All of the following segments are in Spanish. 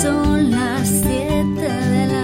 Son las siete de la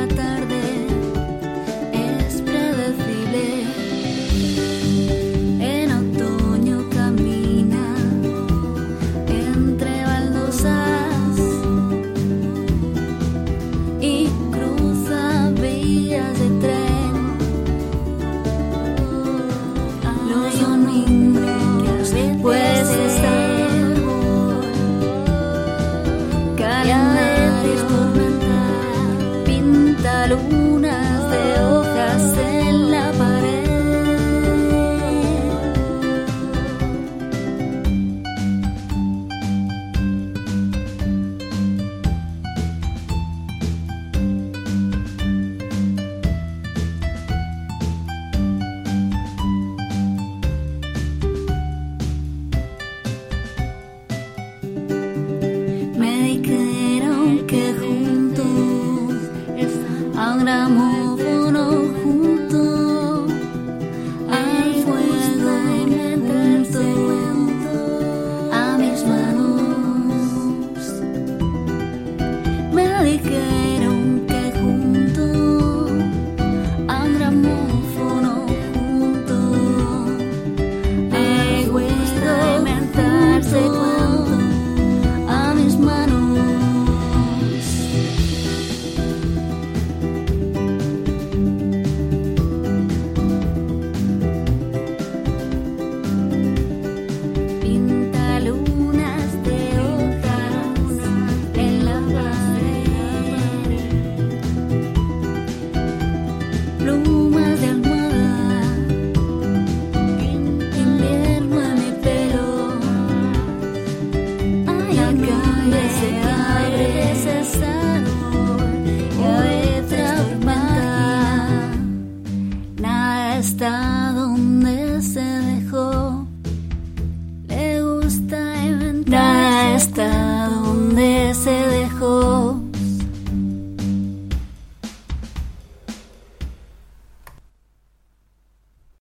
programo hasta donde se dejó. Le gusta inventar hasta donde se